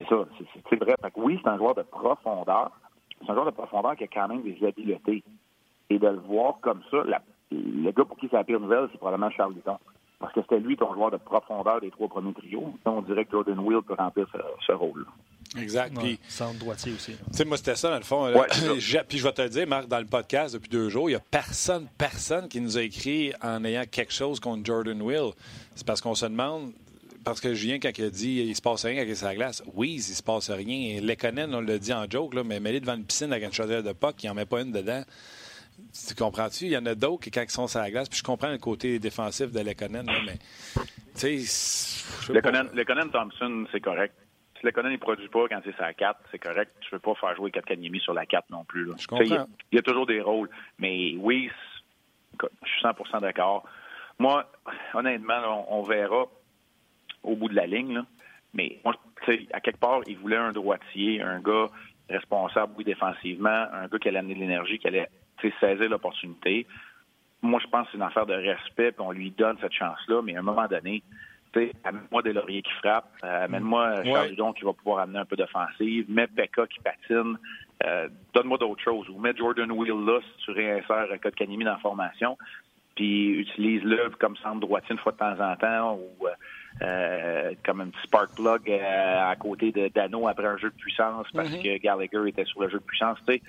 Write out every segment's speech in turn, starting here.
C'est ça, c'est vrai. oui, c'est un joueur de profondeur. C'est un joueur de profondeur qui a quand même des habiletés. Et de le voir comme ça, le gars pour qui c'est la pire nouvelle, c'est probablement Charles Luton. Parce que c'était lui ton joueur de profondeur des trois premiers trios. On dirait que Jordan Will peut remplir ce, rôle. -là. Exact. puis, centre droitier aussi. Tu sais, moi, c'était ça, dans le fond. puis je vais te le dire, Marc, dans le podcast depuis deux jours, il n'y a personne, personne qui nous a écrit en ayant quelque chose contre Jordan Will. C'est parce qu'on se demande, parce que Julien, quand il a dit il se passe rien avec sa glace, oui, il se passe rien. Lekonen, on l'a dit en joke, là, mais mêlé devant une piscine avec une chaudière de POC, il n'en met pas une dedans. Tu comprends-tu? Il y en a d'autres qui, quand ils sont sur la glace, puis je comprends le côté défensif de Lekonen, mais tu sais. Lekonen, Thompson, c'est correct. Si Lekonen ne produit pas quand c'est sa 4, c'est correct. Tu ne veux pas faire jouer 4 Kanyemi sur la 4 non plus. Je comprends. Il y, a toujours des rôles. Mais oui, je suis 100% d'accord. Moi, honnêtement, on, verra au bout de la ligne. Là. Mais moi, à quelque part, il voulait un droitier, un gars responsable, oui, défensivement, un gars qui allait amener de l'énergie, qui allait saisir l'opportunité. Moi, je pense que c'est une affaire de respect, puis on lui donne cette chance-là, mais à un moment donné, amène-moi des lauriers qui frappent, euh, amène-moi Charles Dudon qui va pouvoir amener un peu d'offensive, mets Pekka qui patine, euh, donne-moi d'autres choses, ou mets Jordan Wheel là si tu réinsères Code Canimi dans la formation, puis utilise-le comme centre droitier une fois de temps en temps, ou euh, comme un petit spark plug à côté de Dano après un jeu de puissance parce mm-hmm. que Gallagher était sur le jeu de puissance. Tu sais,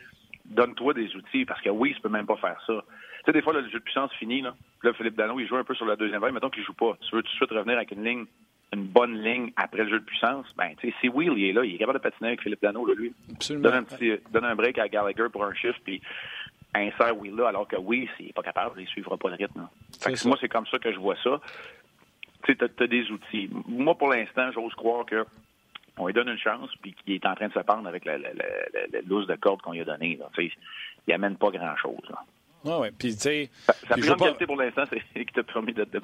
donne-toi des outils, parce que oui, tu peux même pas faire ça. Tu sais, des fois, le jeu de puissance finit, là. Là, Philippe Dano, il joue un peu sur la deuxième vague, mettons qu'il joue pas. Tu veux tout de suite revenir avec une ligne, une bonne ligne après le jeu de puissance, ben, tu sais, si Will, il est là, il est capable de patiner avec Philippe Dano, là, lui. Absolument. Donne un, petit, donne un break à Gallagher pour un shift, puis insère Will là, alors que oui, s'il n'est pas capable, il suivra pas le rythme. Fait que moi, c'est comme ça que je vois ça. Tu sais, tu as des outils. Moi, pour l'instant, j'ose croire que on lui donne une chance, puis qu'il est en train de se pendre avec la, la, de corde qu'on lui a donnée. Il amène pas grand-chose. Oui, oui. Puis, tu sais. Sa plus grande qualité pour l'instant, c'est qu'il t'a permis de te,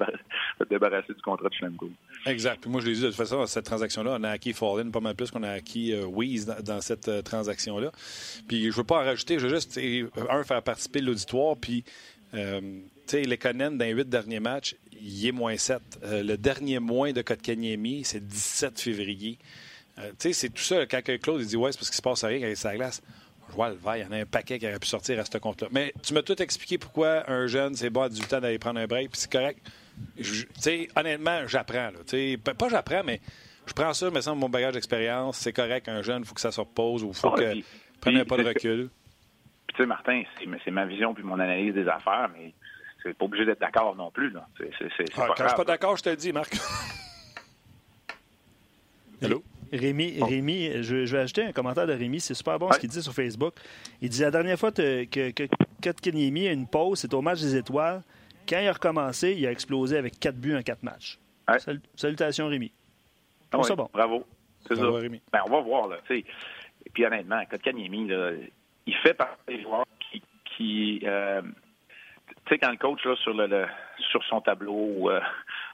débarrasser, du contrat de Schlemko. Exact. Puis moi, je l'ai dit, de toute façon, dans cette transaction-là, on a acquis Fallin pas mal plus qu'on a acquis euh, dans, cette euh, transaction-là. Puis, je veux pas en rajouter. Je veux juste, un, faire participer l'auditoire. Puis, euh, tu sais, dans les huit derniers matchs, il est moins 7. Euh, le dernier moins de Kotkaniemi, c'est 17 février. Euh, tu sais, c'est tout ça. Quand Claude il dit Ouais, c'est parce qu'il se passe rien avec sa glace. Je vois le vert, il y en a un paquet qui aurait pu sortir à ce compte-là. Mais tu m'as tout expliqué pourquoi un jeune, c'est bon à 18 ans d'aller prendre un break, puis c'est correct. Honnêtement, j'apprends. Pas j'apprends, mais je prends ça, mais sans mon bagage d'expérience. C'est correct, un jeune, il faut que ça se repose ou il faut que prenne un pas de recul. Puis, tu sais, Martin, c'est ma vision puis mon analyse des affaires, mais c'est pas obligé d'être d'accord non plus. Là. C'est, ah, quand je suis pas d'accord, je te le dis, Marc. Hello? Rémi, oh. Rémi je, vais ajouter un commentaire de Rémi. C'est super bon ce qu'il dit sur Facebook. Il dit la dernière fois que, que, que a une pause, c'est au match des étoiles. Quand il a recommencé, il a explosé avec quatre buts en quatre matchs. salutations, Rémi. Ah ça bon. Bravo. C'est ça. Rémi. Ben, on va voir. Là, Et puis honnêtement, Kotkaniemi, il fait partie des joueurs qui. qui euh, tu sais, quand le coach, là, sur, le, sur son tableau euh,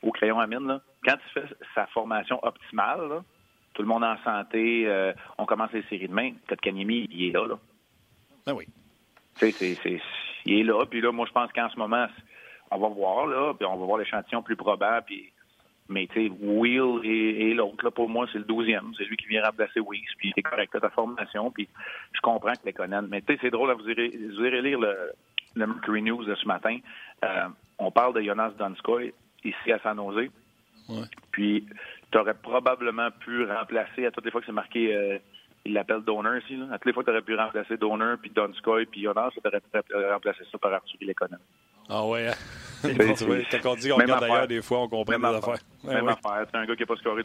au crayon à mine, là, quand il fait sa formation optimale, là, tout le monde en santé, euh, on commence les séries de main. Kotkaniemi, il est là. là. Ah oui. Tu sais, il est là. Puis là, moi, je pense qu'en ce moment, on va voir, là, puis on va voir l'échantillon plus probable. Puis, mais tu sais, Will et, l'autre, là, pour moi, c'est le douzième. C'est lui qui vient remplacer Weeks. Puis c'est correct, ta formation. Puis je comprends que les connaît. Mais tu sais, c'est drôle, vous irez, vous irez lire le, le Mercury News de ce matin. Euh, on parle de Jonas Donskoy ici à San Jose. Ouais. Puis tu aurais probablement pu remplacer, à toutes les fois que c'est marqué, euh, il l'appelle Donor ici, là. à toutes les fois que tu aurais pu remplacer Donor, puis Donskoy, puis Jonas, tu aurais pu remplacer ça par Arthur Lekonen. Ah ouais, hein? Quand on dit qu'on regarde d'ailleurs, des fois, on comprend les affaires. Même affaire. C'est un gars qui n'a pas scoré